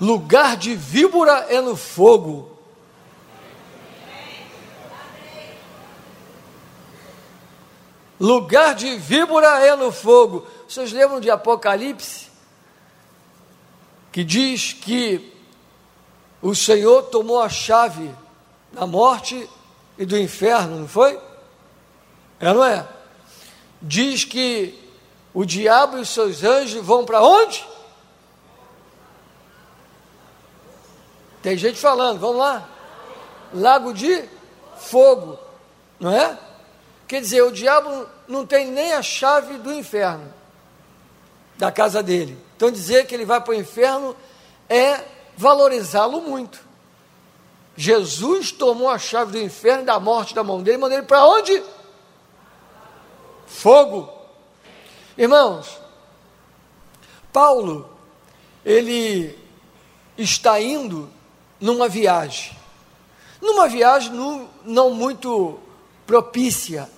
Lugar de víbora é no fogo. Lugar de víbora é no fogo. Vocês lembram de Apocalipse? Que diz que o Senhor tomou a chave da morte e do inferno, não foi? É, não é? Diz que o diabo e os seus anjos vão para onde? Tem gente falando, vamos lá. Lago de fogo, não é? Quer dizer, o diabo não tem nem a chave do inferno, da casa dele. Então dizer que ele vai para o inferno é valorizá-lo muito. Jesus tomou a chave do inferno da morte da mão dele mandou ele para onde? Fogo. Irmãos, Paulo, ele está indo numa viagem. Numa viagem não, muito propícia,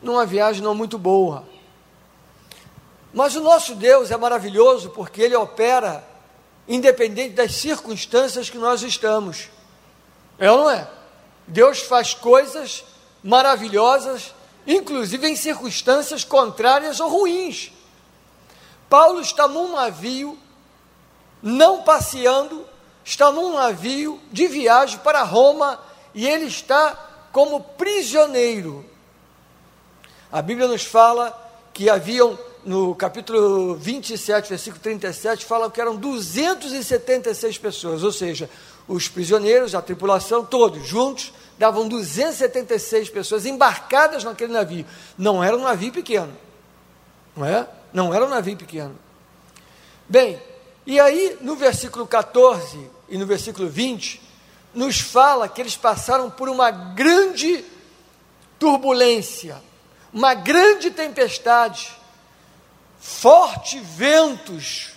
numa viagem não muito boa. Mas o nosso Deus é maravilhoso porque Ele opera independente das circunstâncias que nós estamos. É ou não é? Deus faz coisas maravilhosas, inclusive em circunstâncias contrárias ou ruins. Paulo está num navio, não passeando, está num navio de viagem para Roma e ele está como prisioneiro. A Bíblia nos fala que haviam, no capítulo 27, versículo 37, fala que eram 276 pessoas, ou seja, os prisioneiros, a tripulação, todos juntos, davam 276 pessoas embarcadas naquele navio. Não era um navio pequeno, não é? Não era um navio pequeno. Bem, e aí no versículo 14 e no versículo 20, nos fala que eles passaram por uma grande turbulência, uma grande tempestade, fortes ventos,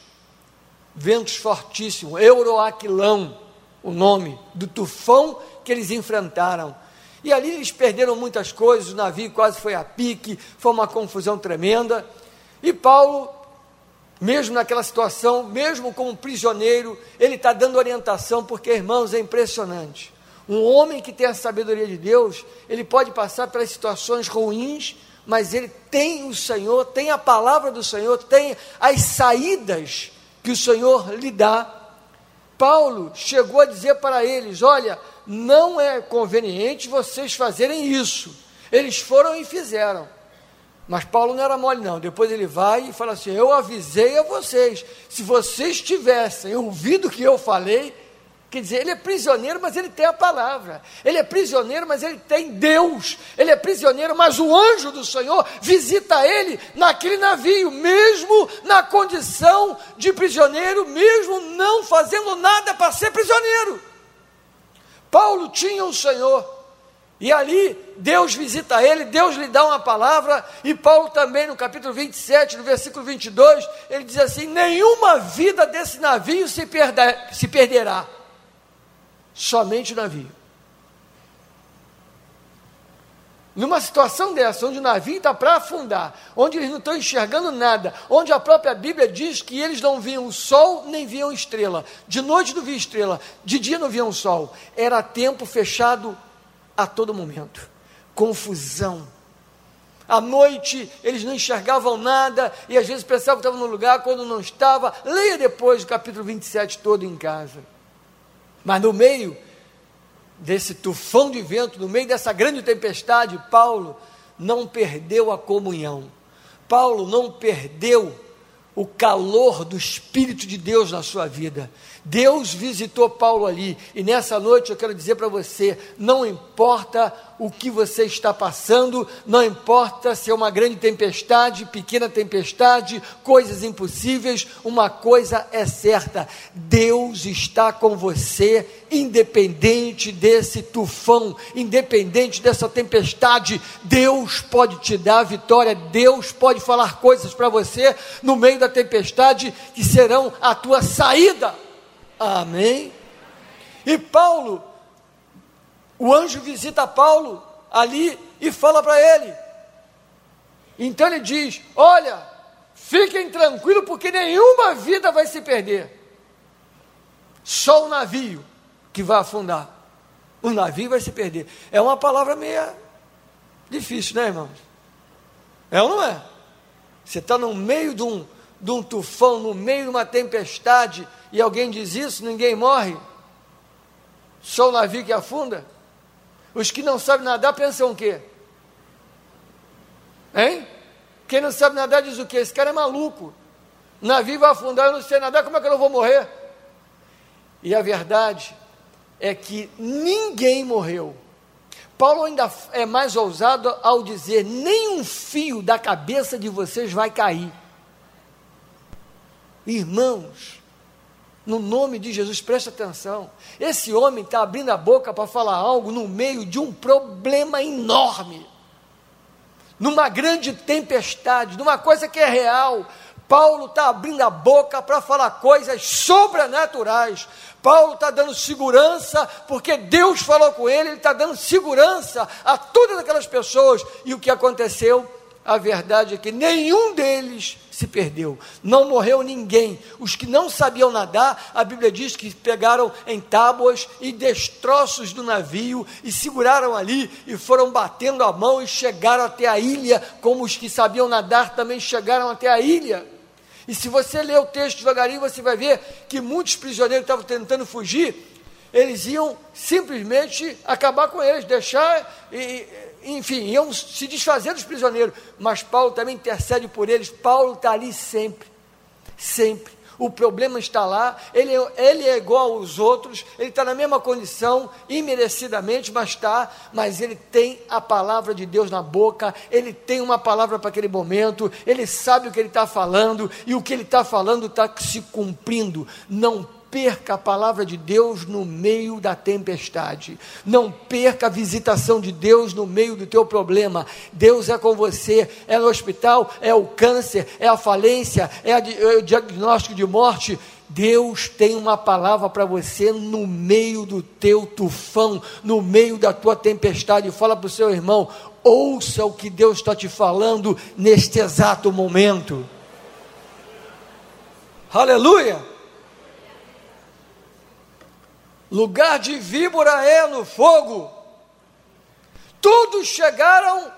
ventos fortíssimos, Euroaquilão, o nome do tufão que eles enfrentaram. E ali eles perderam muitas coisas, o navio quase foi a pique, foi uma confusão tremenda. E Paulo mesmo naquela situação, mesmo como prisioneiro, ele está dando orientação, porque, irmãos, é impressionante. Um homem que tem a sabedoria de Deus, ele pode passar pelas situações ruins, mas ele tem o Senhor, tem a palavra do Senhor, tem as saídas que o Senhor lhe dá. Paulo chegou a dizer para eles: Olha, não é conveniente vocês fazerem isso. Eles foram e fizeram. Mas Paulo não era mole, não. Depois ele vai e fala assim: Eu avisei a vocês. Se vocês tivessem ouvido o que eu falei, quer dizer, ele é prisioneiro, mas ele tem a palavra. Ele é prisioneiro, mas ele tem Deus. Ele é prisioneiro, mas o anjo do Senhor visita ele naquele navio, mesmo na condição de prisioneiro, mesmo não fazendo nada para ser prisioneiro. Paulo tinha o Senhor. E ali Deus visita ele, Deus lhe dá uma palavra, e Paulo também no capítulo 27, no versículo 22, ele diz assim: Nenhuma vida desse navio se, perder, se perderá, somente o navio. Numa situação dessa, onde o navio está para afundar, onde eles não estão enxergando nada, onde a própria Bíblia diz que eles não viam o sol nem viam estrela, de noite não via estrela, de dia não viam o sol, era tempo fechado a todo momento. Confusão. À noite eles não enxergavam nada e às vezes pensavam que estavam no lugar quando não estava. Leia depois o capítulo 27 todo em casa. Mas no meio desse tufão de vento, no meio dessa grande tempestade, Paulo não perdeu a comunhão. Paulo não perdeu o calor do Espírito de Deus na sua vida. Deus visitou Paulo ali, e nessa noite eu quero dizer para você: não importa o que você está passando, não importa se é uma grande tempestade, pequena tempestade, coisas impossíveis, uma coisa é certa: Deus está com você, independente desse tufão, independente dessa tempestade, Deus pode te dar a vitória, Deus pode falar coisas para você no meio da tempestade que serão a tua saída. Amém? E Paulo, o anjo visita Paulo ali e fala para ele. Então ele diz: Olha, fiquem tranquilos, porque nenhuma vida vai se perder. só o navio que vai afundar. O navio vai se perder. É uma palavra meia difícil, né, irmãos? É ou não é? Você está no meio de um, de um tufão, no meio de uma tempestade, e alguém diz isso, ninguém morre. Só o navio que afunda. Os que não sabem nadar pensam o quê? Hein? Quem não sabe nadar diz o quê? Esse cara é maluco. O navio vai afundar, eu não sei nadar, como é que eu não vou morrer? E a verdade é que ninguém morreu. Paulo ainda é mais ousado ao dizer: nem um fio da cabeça de vocês vai cair. Irmãos, no nome de Jesus, preste atenção. Esse homem está abrindo a boca para falar algo no meio de um problema enorme, numa grande tempestade, numa coisa que é real. Paulo está abrindo a boca para falar coisas sobrenaturais. Paulo está dando segurança, porque Deus falou com ele, ele está dando segurança a todas aquelas pessoas. E o que aconteceu? A verdade é que nenhum deles se perdeu, não morreu ninguém. Os que não sabiam nadar, a Bíblia diz que pegaram em tábuas e destroços do navio e seguraram ali e foram batendo a mão e chegaram até a ilha, como os que sabiam nadar também chegaram até a ilha. E se você ler o texto devagarinho, você vai ver que muitos prisioneiros estavam tentando fugir, eles iam simplesmente acabar com eles, deixar, e, enfim, iam se desfazer dos prisioneiros. Mas Paulo também intercede por eles. Paulo está ali sempre, sempre o problema está lá, ele, ele é igual aos outros, ele está na mesma condição, imerecidamente, mas está, mas ele tem a palavra de Deus na boca, ele tem uma palavra para aquele momento, ele sabe o que ele está falando, e o que ele está falando está se cumprindo. Não perca a palavra de Deus no meio da tempestade. Não perca a visitação de Deus no meio do teu problema. Deus é com você. É no hospital, é o câncer, é a falência, é, a, é o diagnóstico de morte. Deus tem uma palavra para você no meio do teu tufão, no meio da tua tempestade. Fala para o seu irmão: ouça o que Deus está te falando neste exato momento. Aleluia! Lugar de víbora é no fogo. Todos chegaram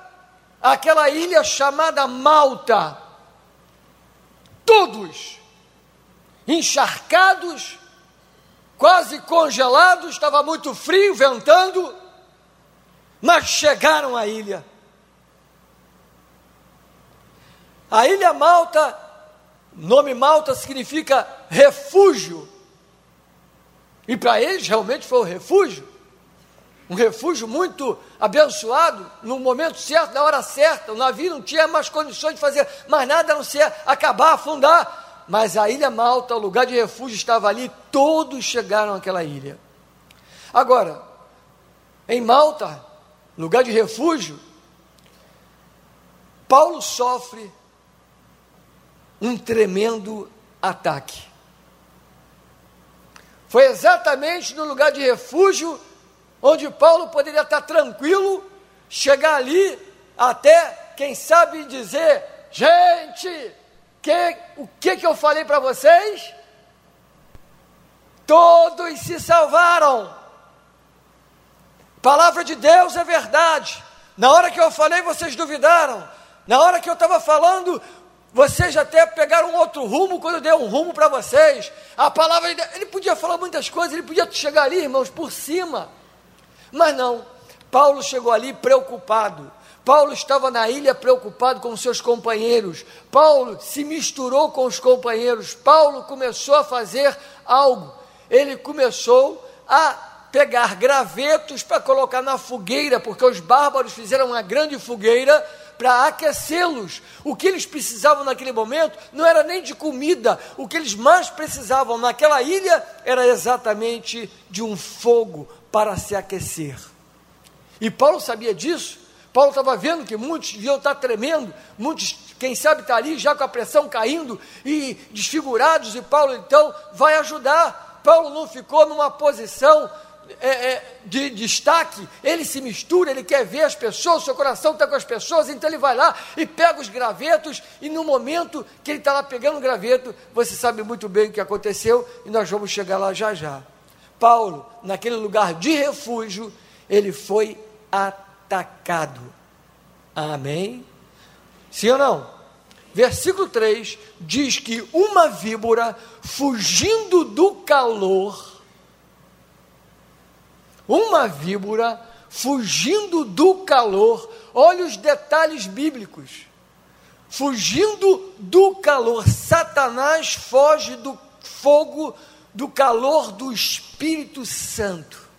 àquela ilha chamada Malta. Todos, encharcados, quase congelados, estava muito frio, ventando, mas chegaram à ilha. A ilha Malta, nome Malta significa refúgio e para eles realmente foi um refúgio, um refúgio muito abençoado, no momento certo, na hora certa. O navio não tinha mais condições de fazer mais nada a não ser acabar, afundar. Mas a ilha Malta, o lugar de refúgio, estava ali, todos chegaram àquela ilha. Agora, em Malta, lugar de refúgio, Paulo sofre um tremendo ataque. Foi exatamente no lugar de refúgio onde Paulo poderia estar tranquilo, chegar ali até, quem sabe, dizer: gente, que, o que, que eu falei para vocês? Todos se salvaram. Palavra de Deus é verdade. Na hora que eu falei, vocês duvidaram. Na hora que eu estava falando, vocês até pegaram outro rumo quando eu dei um rumo para vocês. A palavra, ele podia falar muitas coisas, ele podia chegar ali, irmãos, por cima. Mas não, Paulo chegou ali preocupado. Paulo estava na ilha preocupado com seus companheiros. Paulo se misturou com os companheiros. Paulo começou a fazer algo. Ele começou a pegar gravetos para colocar na fogueira, porque os bárbaros fizeram uma grande fogueira para aquecê-los. O que eles precisavam naquele momento não era nem de comida, o que eles mais precisavam naquela ilha era exatamente de um fogo para se aquecer. E Paulo sabia disso. Paulo estava vendo que muitos deviam estar tremendo, muitos, quem sabe, está ali já com a pressão caindo e desfigurados, e Paulo então vai ajudar. Paulo não ficou numa posição é, é, de destaque, ele se mistura, ele quer ver as pessoas, seu coração está com as pessoas, então ele vai lá e pega os gravetos, e no momento que ele está lá pegando o graveto, você sabe muito bem o que aconteceu, e nós vamos chegar lá já já. Paulo, naquele lugar de refúgio, ele foi atacado. Amém? Sim ou não? Versículo 3 diz que uma víbora, fugindo do calor, uma víbora, fugindo do calor, olha os detalhes bíblicos, fugindo do calor, Satanás foge do fogo, do calor do Espírito Santo.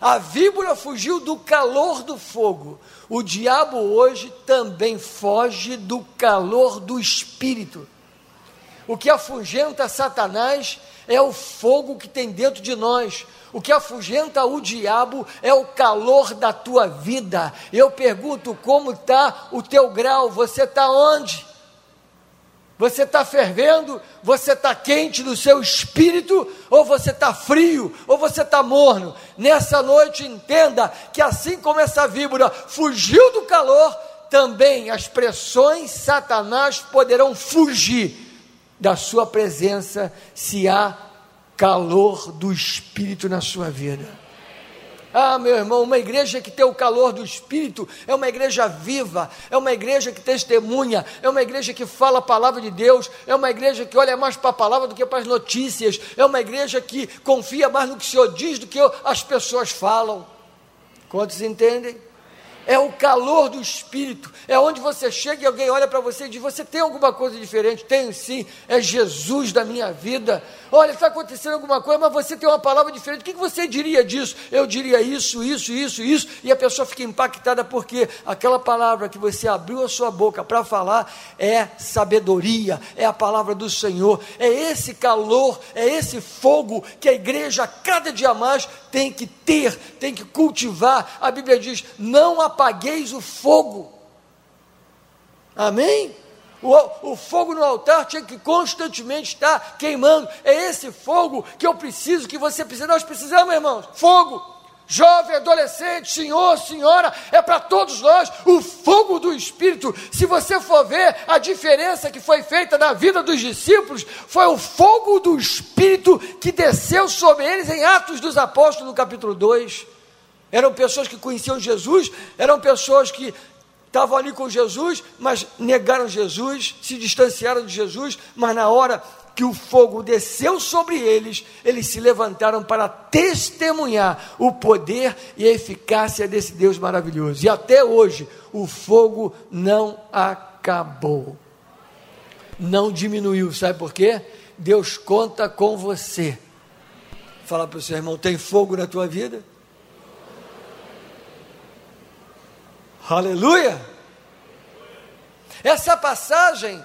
A víbora fugiu do calor do fogo. O diabo hoje também foge do calor do espírito. O que afugenta Satanás é o fogo que tem dentro de nós. O que afugenta o diabo é o calor da tua vida. Eu pergunto como está o teu grau, você está onde? Você está fervendo? Você está quente no seu espírito? Ou você está frio? Ou você está morno? Nessa noite, entenda que assim como essa víbora fugiu do calor, também as pressões Satanás poderão fugir da sua presença se há calor do espírito na sua vida. Ah, meu irmão, uma igreja que tem o calor do Espírito é uma igreja viva, é uma igreja que testemunha, é uma igreja que fala a palavra de Deus, é uma igreja que olha mais para a palavra do que para as notícias, é uma igreja que confia mais no que o Senhor diz do que as pessoas falam. Quantos entendem? É o calor do Espírito, é onde você chega e alguém olha para você e diz: Você tem alguma coisa diferente? Tenho sim, é Jesus da minha vida. Olha, está acontecendo alguma coisa, mas você tem uma palavra diferente. O que você diria disso? Eu diria isso, isso, isso, isso, e a pessoa fica impactada porque aquela palavra que você abriu a sua boca para falar é sabedoria, é a palavra do Senhor, é esse calor, é esse fogo que a igreja cada dia mais tem que ter, tem que cultivar. A Bíblia diz: Não há apagueis o fogo. Amém? O, o, fogo no altar tinha que constantemente estar queimando. É esse fogo que eu preciso, que você precisa. Nós precisamos, irmãos. Fogo. Jovem, adolescente, senhor, senhora, é para todos nós o fogo do Espírito. Se você for ver a diferença que foi feita na vida dos discípulos, foi o fogo do Espírito que desceu sobre eles em Atos dos Apóstolos, no capítulo 2. Eram pessoas que conheciam Jesus, eram pessoas que estavam ali com Jesus, mas negaram Jesus, se distanciaram de Jesus, mas na hora que o fogo desceu sobre eles, eles se levantaram para testemunhar o poder e a eficácia desse Deus maravilhoso. E até hoje, o fogo não acabou, não diminuiu, sabe por quê? Deus conta com você. Fala para o seu irmão: tem fogo na tua vida? Aleluia! Essa passagem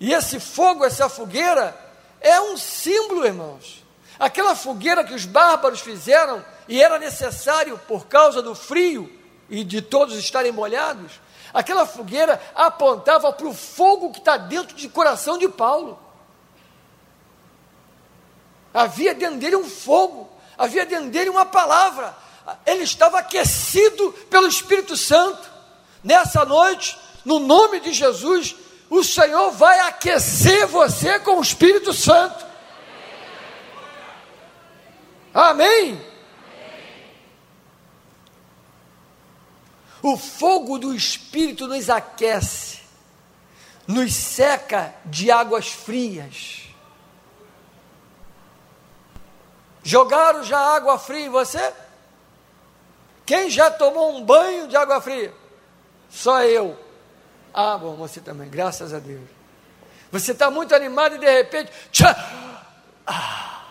e esse fogo, essa fogueira, é um símbolo, irmãos. Aquela fogueira que os bárbaros fizeram e era necessário por causa do frio e de todos estarem molhados, aquela fogueira apontava para o fogo que está dentro do coração de Paulo. Havia dentro dele um fogo, havia dentro dele uma palavra, ele estava aquecido pelo Espírito Santo. Nessa noite, no nome de Jesus, o Senhor vai aquecer você com o Espírito Santo. Amém? O fogo do Espírito nos aquece, nos seca de águas frias. Jogaram já água fria em você? Quem já tomou um banho de água fria? Só eu. Ah, bom, você também, graças a Deus. Você está muito animado e de repente. Tchá, ah.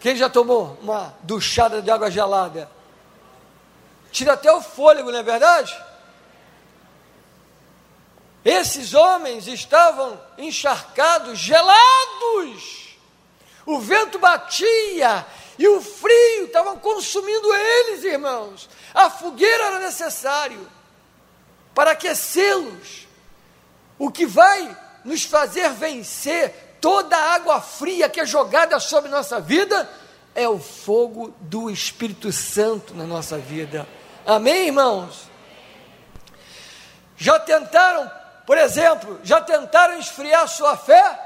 Quem já tomou uma duchada de água gelada? Tira até o fôlego, não é verdade? Esses homens estavam encharcados, gelados. O vento batia e o frio estava consumindo eles, irmãos. A fogueira era necessário para aquecê-los. O que vai nos fazer vencer toda a água fria que é jogada sobre nossa vida é o fogo do Espírito Santo na nossa vida. Amém, irmãos? Já tentaram, por exemplo, já tentaram esfriar sua fé?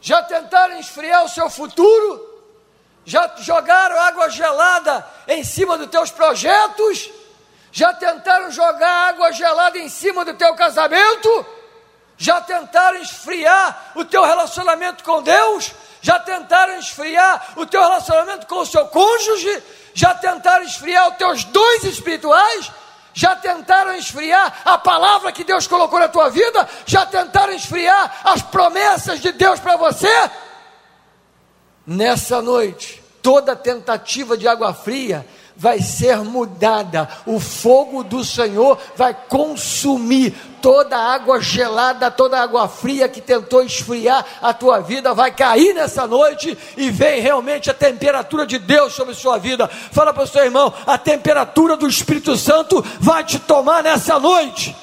Já tentaram esfriar o seu futuro? Já jogaram água gelada em cima dos teus projetos? Já tentaram jogar água gelada em cima do teu casamento? Já tentaram esfriar o teu relacionamento com Deus? Já tentaram esfriar o teu relacionamento com o seu cônjuge? Já tentaram esfriar os teus dons espirituais? Já tentaram esfriar a palavra que Deus colocou na tua vida? Já tentaram esfriar as promessas de Deus para você? Nessa noite, toda tentativa de água fria vai ser mudada. O fogo do Senhor vai consumir toda água gelada, toda água fria que tentou esfriar a tua vida, vai cair nessa noite e vem realmente a temperatura de Deus sobre sua vida. Fala para o seu irmão: a temperatura do Espírito Santo vai te tomar nessa noite.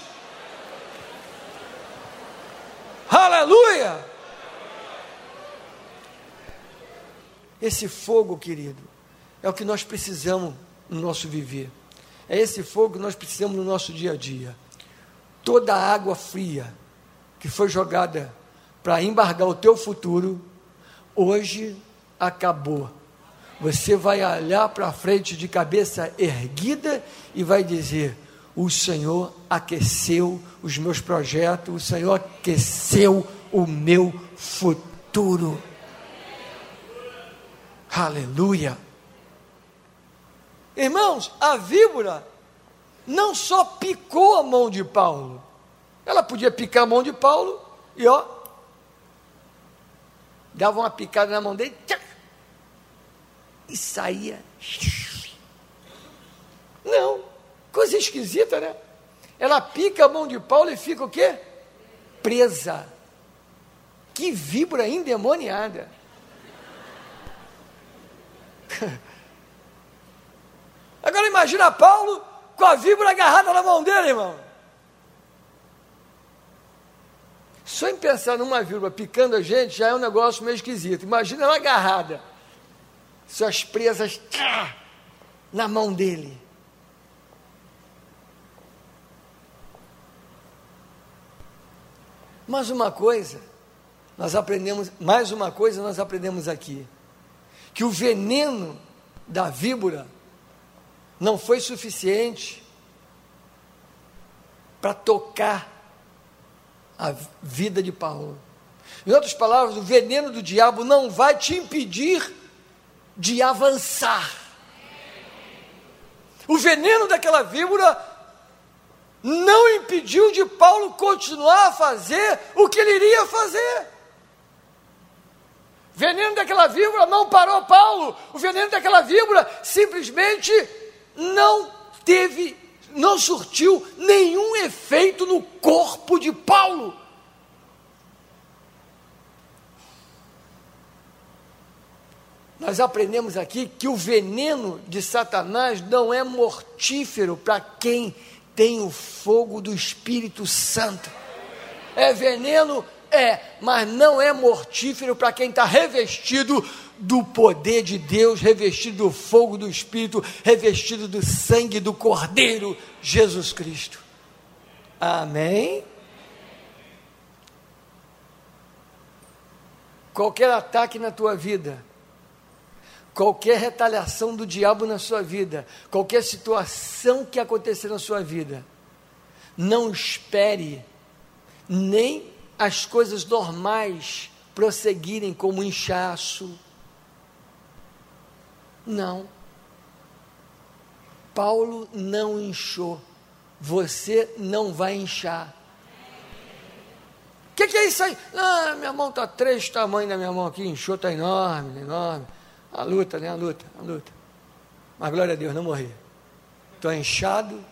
Aleluia! Esse fogo, querido, é o que nós precisamos no nosso viver. É esse fogo que nós precisamos no nosso dia a dia. Toda a água fria que foi jogada para embargar o teu futuro, hoje acabou. Você vai olhar para frente de cabeça erguida e vai dizer: O Senhor aqueceu os meus projetos, o Senhor aqueceu o meu futuro. Aleluia. Irmãos, a víbora não só picou a mão de Paulo, ela podia picar a mão de Paulo e ó, dava uma picada na mão dele tchac, e saía. Não, coisa esquisita, né? Ela pica a mão de Paulo e fica o quê? Presa. Que víbora endemoniada. Agora imagina Paulo com a víbora agarrada na mão dele, irmão. Só em pensar numa víbora picando a gente já é um negócio meio esquisito. Imagina ela agarrada, suas presas tchá, na mão dele. Mas uma coisa, nós aprendemos, mais uma coisa nós aprendemos aqui, que o veneno da víbora não foi suficiente para tocar a vida de Paulo. Em outras palavras, o veneno do diabo não vai te impedir de avançar. O veneno daquela víbora não impediu de Paulo continuar a fazer o que ele iria fazer. Veneno daquela víbora não parou Paulo. O veneno daquela víbora simplesmente não teve, não surtiu nenhum efeito no corpo de Paulo. Nós aprendemos aqui que o veneno de Satanás não é mortífero para quem tem o fogo do Espírito Santo. É veneno, é, mas não é mortífero para quem está revestido do poder de Deus, revestido do fogo do Espírito, revestido do sangue do Cordeiro Jesus Cristo. Amém? Qualquer ataque na tua vida, qualquer retaliação do diabo na sua vida, qualquer situação que acontecer na sua vida, não espere nem as coisas normais prosseguirem como inchaço, não. Paulo não inchou. Você não vai inchar. O que, que, é isso aí? Ah, minha mão está três tamanhos da minha mão aqui, inchou, está enorme, enorme. A luta, né? A luta, a luta. Mas glória a Deus, não morri. Estou inchado,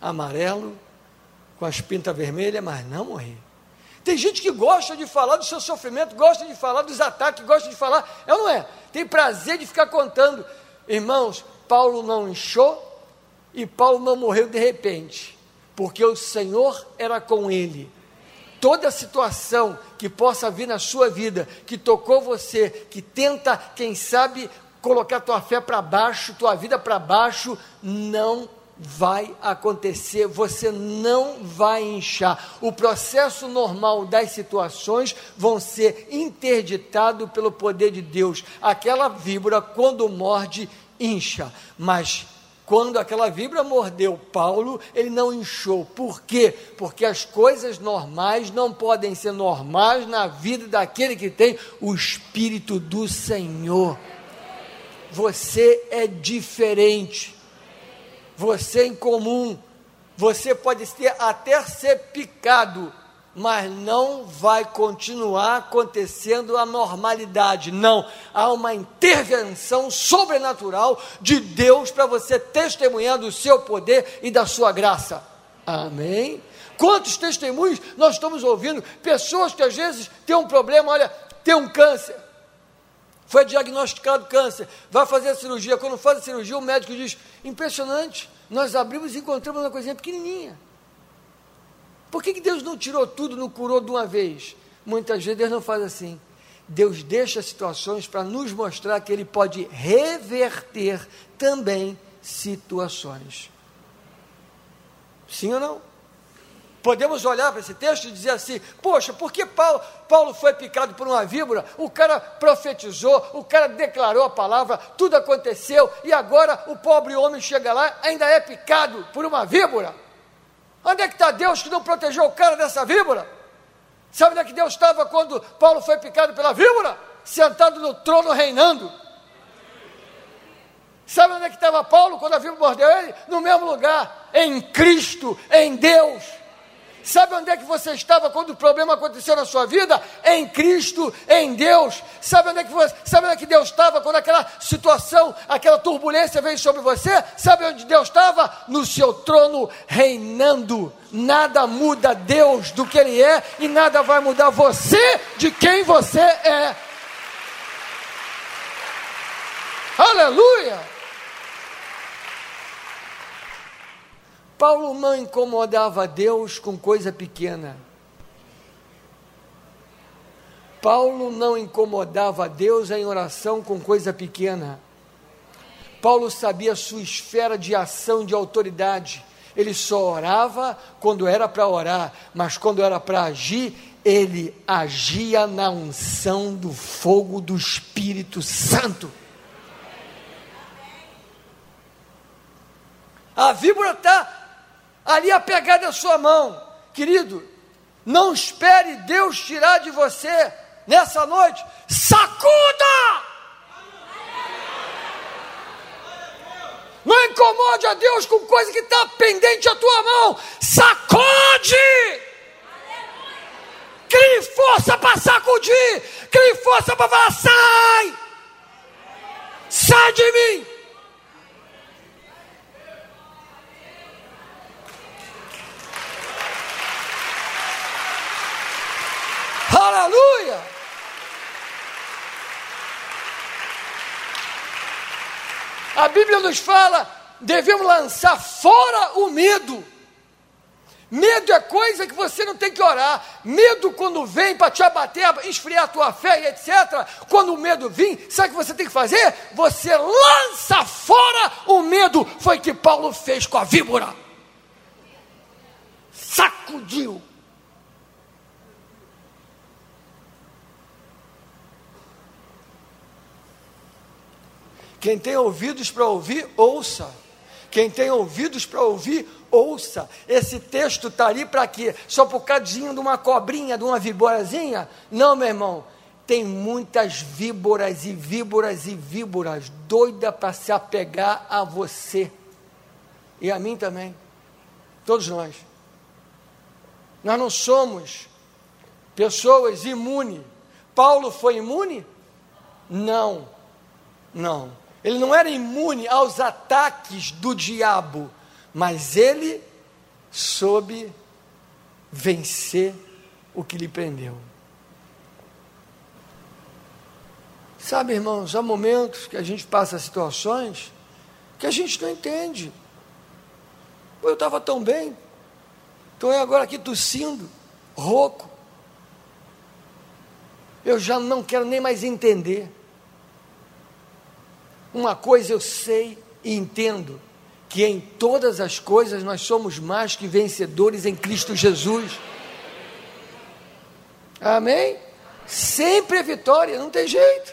amarelo, com as pintas vermelhas, mas não morri. Tem gente que gosta de falar do seu sofrimento, gosta de falar dos ataques, gosta de falar, é ou não é? Tem prazer de ficar contando. Irmãos, Paulo não inchou e Paulo não morreu de repente, porque o Senhor era com ele toda situação que possa vir na sua vida, que tocou você, que tenta, quem sabe, colocar tua fé para baixo, tua vida para baixo, não vai acontecer, você não vai inchar. O processo normal das situações vão ser interditado pelo poder de Deus. Aquela víbora, quando morde, incha, mas quando aquela víbora mordeu Paulo, ele não inchou. Por quê? Porque as coisas normais não podem ser normais na vida daquele que tem o Espírito do Senhor. Você é diferente. Você é incomum. Você pode ter, até ser picado mas não vai continuar acontecendo a normalidade. Não, há uma intervenção sobrenatural de Deus para você testemunhar do seu poder e da sua graça. Amém? Quantos testemunhos nós estamos ouvindo? Pessoas que às vezes têm um problema, olha, tem um câncer. Foi diagnosticado câncer, vai fazer a cirurgia. Quando faz a cirurgia, o médico diz: impressionante, nós abrimos e encontramos uma coisinha pequenininha. Por que, que Deus não tirou tudo, não curou de uma vez? Muitas vezes Deus não faz assim. Deus deixa situações para nos mostrar que Ele pode reverter também situações. Sim ou não? Podemos olhar para esse texto e dizer assim: poxa, por que Paulo, Paulo foi picado por uma víbora? O cara profetizou, o cara declarou a palavra, tudo aconteceu, e agora o pobre homem chega lá, ainda é picado por uma víbora? Onde é que está Deus que não protegeu o cara dessa víbora? Sabe onde é que Deus estava quando Paulo foi picado pela víbora? Sentado no trono reinando. Sabe onde é que estava Paulo quando a víbora mordeu ele? No mesmo lugar, em Cristo, em Deus. Sabe onde é que você estava quando o problema aconteceu na sua vida? Em Cristo, em Deus. Sabe onde é que, você, sabe onde é que Deus estava quando aquela situação, aquela turbulência veio sobre você? Sabe onde Deus estava? No seu trono, reinando. Nada muda Deus do que Ele é e nada vai mudar você de quem você é. Aleluia! Paulo não incomodava Deus com coisa pequena. Paulo não incomodava Deus em oração com coisa pequena. Paulo sabia sua esfera de ação de autoridade. Ele só orava quando era para orar, mas quando era para agir, ele agia na unção do fogo do Espírito Santo. A víbora está ali apegada à sua mão. Querido, não espere Deus tirar de você nessa noite. Sacuda! Não incomode a Deus com coisa que está pendente à tua mão. Sacode! Crie força para sacudir. Crie força para falar: sai! Sai de mim! Aleluia! A Bíblia nos fala, devemos lançar fora o medo. Medo é coisa que você não tem que orar. Medo, quando vem para te abater, esfriar a tua fé e etc. Quando o medo vir, sabe o que você tem que fazer? Você lança fora o medo. Foi o que Paulo fez com a víbora. Sacudiu. Quem tem ouvidos para ouvir, ouça. Quem tem ouvidos para ouvir, ouça. Esse texto está ali para quê? Só por cadinho de uma cobrinha, de uma víborazinha? Não, meu irmão. Tem muitas víboras e víboras e víboras doida para se apegar a você. E a mim também. Todos nós. Nós não somos pessoas imunes. Paulo foi imune? Não. Não. Ele não era imune aos ataques do diabo, mas ele soube vencer o que lhe prendeu. Sabe, irmãos, há momentos que a gente passa situações que a gente não entende. eu estava tão bem, estou agora aqui tossindo, rouco. eu já não quero nem mais entender. Uma coisa eu sei e entendo: que em todas as coisas nós somos mais que vencedores em Cristo Jesus. Amém? Sempre é vitória, não tem jeito.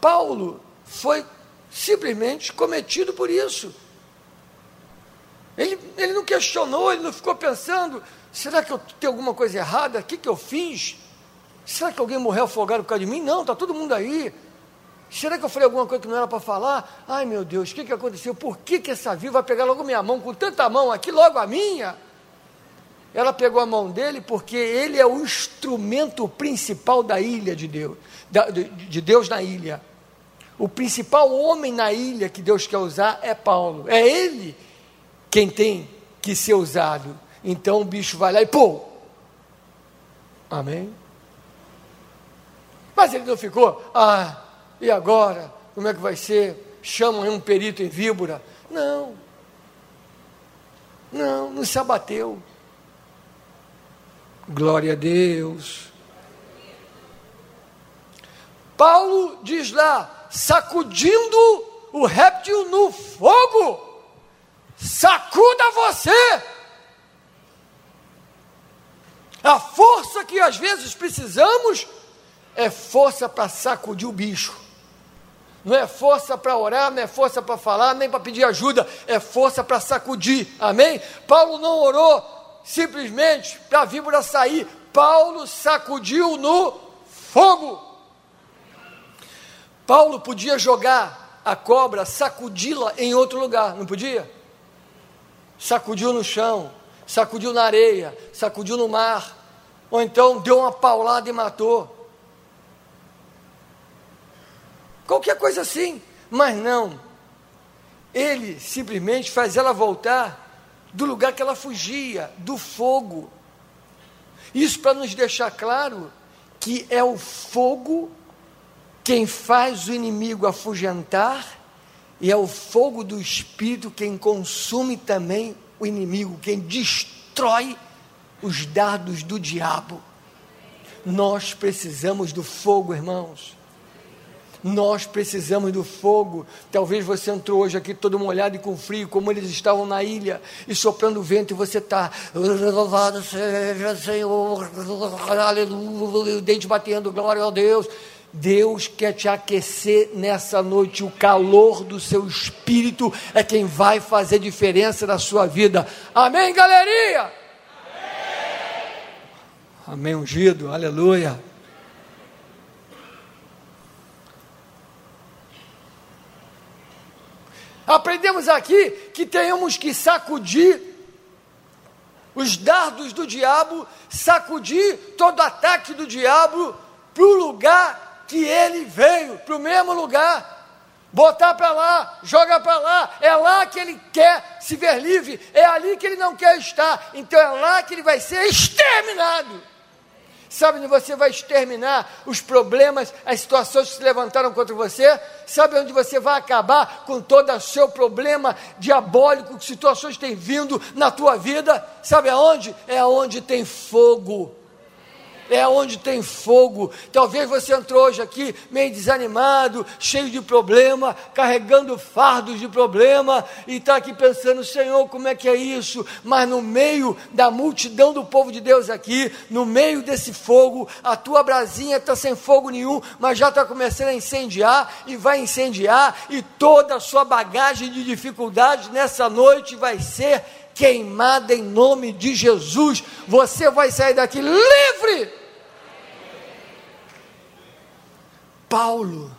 Paulo foi simplesmente cometido por isso. Ele, ele não questionou, ele não ficou pensando: será que eu tenho alguma coisa errada? O que, que eu fiz? Será que alguém morreu afogado por causa de mim? Não, está todo mundo aí. Será que eu falei alguma coisa que não era para falar? Ai meu Deus, o que, que aconteceu? Por que, que essa viva vai pegar logo minha mão, com tanta mão aqui, logo a minha? Ela pegou a mão dele porque ele é o instrumento principal da ilha de Deus, da, de, de Deus na ilha. O principal homem na ilha que Deus quer usar é Paulo. É ele quem tem que ser usado. Então o bicho vai lá e pô! Amém? Mas ele não ficou, ah, e agora? Como é que vai ser? Chamam um perito em víbora? Não. Não, não se abateu. Glória a Deus. Paulo diz lá, sacudindo o réptil no fogo, sacuda você. A força que às vezes precisamos é força para sacudir o bicho. Não é força para orar, não é força para falar, nem para pedir ajuda, é força para sacudir. Amém? Paulo não orou simplesmente para a víbora sair. Paulo sacudiu no fogo. Paulo podia jogar a cobra, sacudi-la em outro lugar, não podia? Sacudiu no chão, sacudiu na areia, sacudiu no mar, ou então deu uma paulada e matou. Qualquer coisa assim. Mas não, ele simplesmente faz ela voltar do lugar que ela fugia, do fogo. Isso para nos deixar claro que é o fogo quem faz o inimigo afugentar, e é o fogo do Espírito quem consome também o inimigo, quem destrói os dardos do diabo. Nós precisamos do fogo, irmãos. Nós precisamos do fogo. Talvez você entrou hoje aqui todo molhado e com frio, como eles estavam na ilha, e soprando o vento, e você está, louvado seja Senhor, aleluia, o dente batendo, glória a Deus. Deus quer te aquecer nessa noite. O calor do seu espírito é quem vai fazer diferença na sua vida. Amém, galerinha? Amém, Amém ungido, aleluia. Aprendemos aqui que temos que sacudir os dardos do diabo, sacudir todo ataque do diabo para o lugar que ele veio, para o mesmo lugar. Botar para lá, joga para lá, é lá que ele quer se ver livre, é ali que ele não quer estar, então é lá que ele vai ser exterminado. Sabe onde você vai exterminar os problemas, as situações que se levantaram contra você? Sabe onde você vai acabar com todo o seu problema diabólico, que situações têm vindo na tua vida? Sabe aonde? É aonde tem fogo é onde tem fogo. Talvez você entrou hoje aqui meio desanimado, cheio de problema, carregando fardos de problema, e está aqui pensando, Senhor, como é que é isso? Mas no meio da multidão do povo de Deus aqui, no meio desse fogo, a tua brasinha está sem fogo nenhum, mas já está começando a incendiar e vai incendiar, e toda a sua bagagem de dificuldades nessa noite vai ser queimada em nome de Jesus. Você vai sair daqui livre. Paulo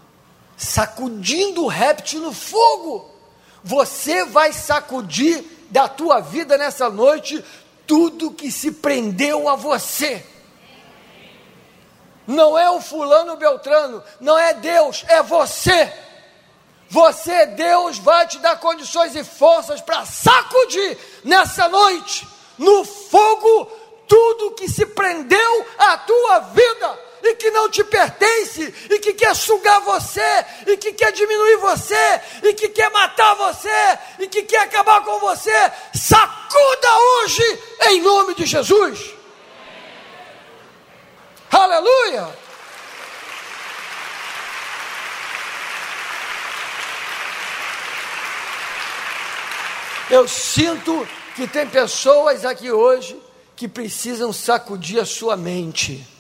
sacudindo o réptil no fogo. Você vai sacudir da tua vida nessa noite tudo que se prendeu a você. Não é o fulano Beltrano, não é Deus, é você. Você, Deus, vai te dar condições e forças para sacudir nessa noite, no fogo, tudo que se prendeu à tua vida e que não te pertence, e que quer sugar você, e que quer diminuir você, e que quer matar você, e que quer acabar com você, sacuda hoje em nome de Jesus. Aleluia! Eu sinto que tem pessoas aqui hoje que precisam sacudir a sua mente.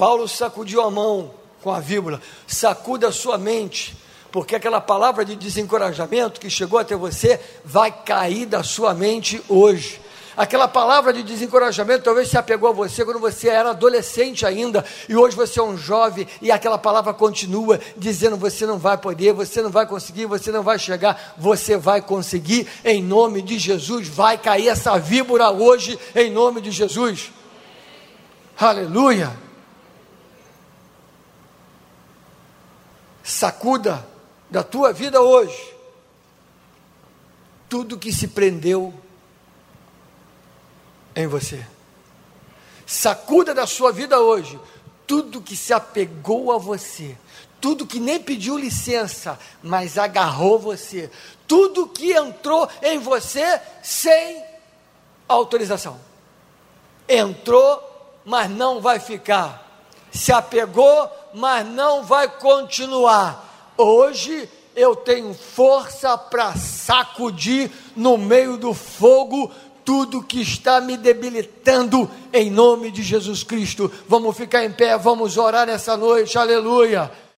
Paulo sacudiu a mão com a víbora, sacuda a sua mente, porque aquela palavra de desencorajamento que chegou até você vai cair da sua mente hoje. Aquela palavra de desencorajamento talvez se apegou a você quando você era adolescente ainda, e hoje você é um jovem, e aquela palavra continua dizendo: você não vai poder, você não vai conseguir, você não vai chegar, você vai conseguir, em nome de Jesus. Vai cair essa víbora hoje, em nome de Jesus. Aleluia. Sacuda da tua vida hoje tudo que se prendeu em você. Sacuda da sua vida hoje tudo que se apegou a você, tudo que nem pediu licença, mas agarrou você, tudo que entrou em você sem autorização. Entrou, mas não vai ficar. Se apegou, mas não vai continuar. Hoje eu tenho força para sacudir no meio do fogo tudo que está me debilitando, em nome de Jesus Cristo. Vamos ficar em pé, vamos orar nessa noite, aleluia.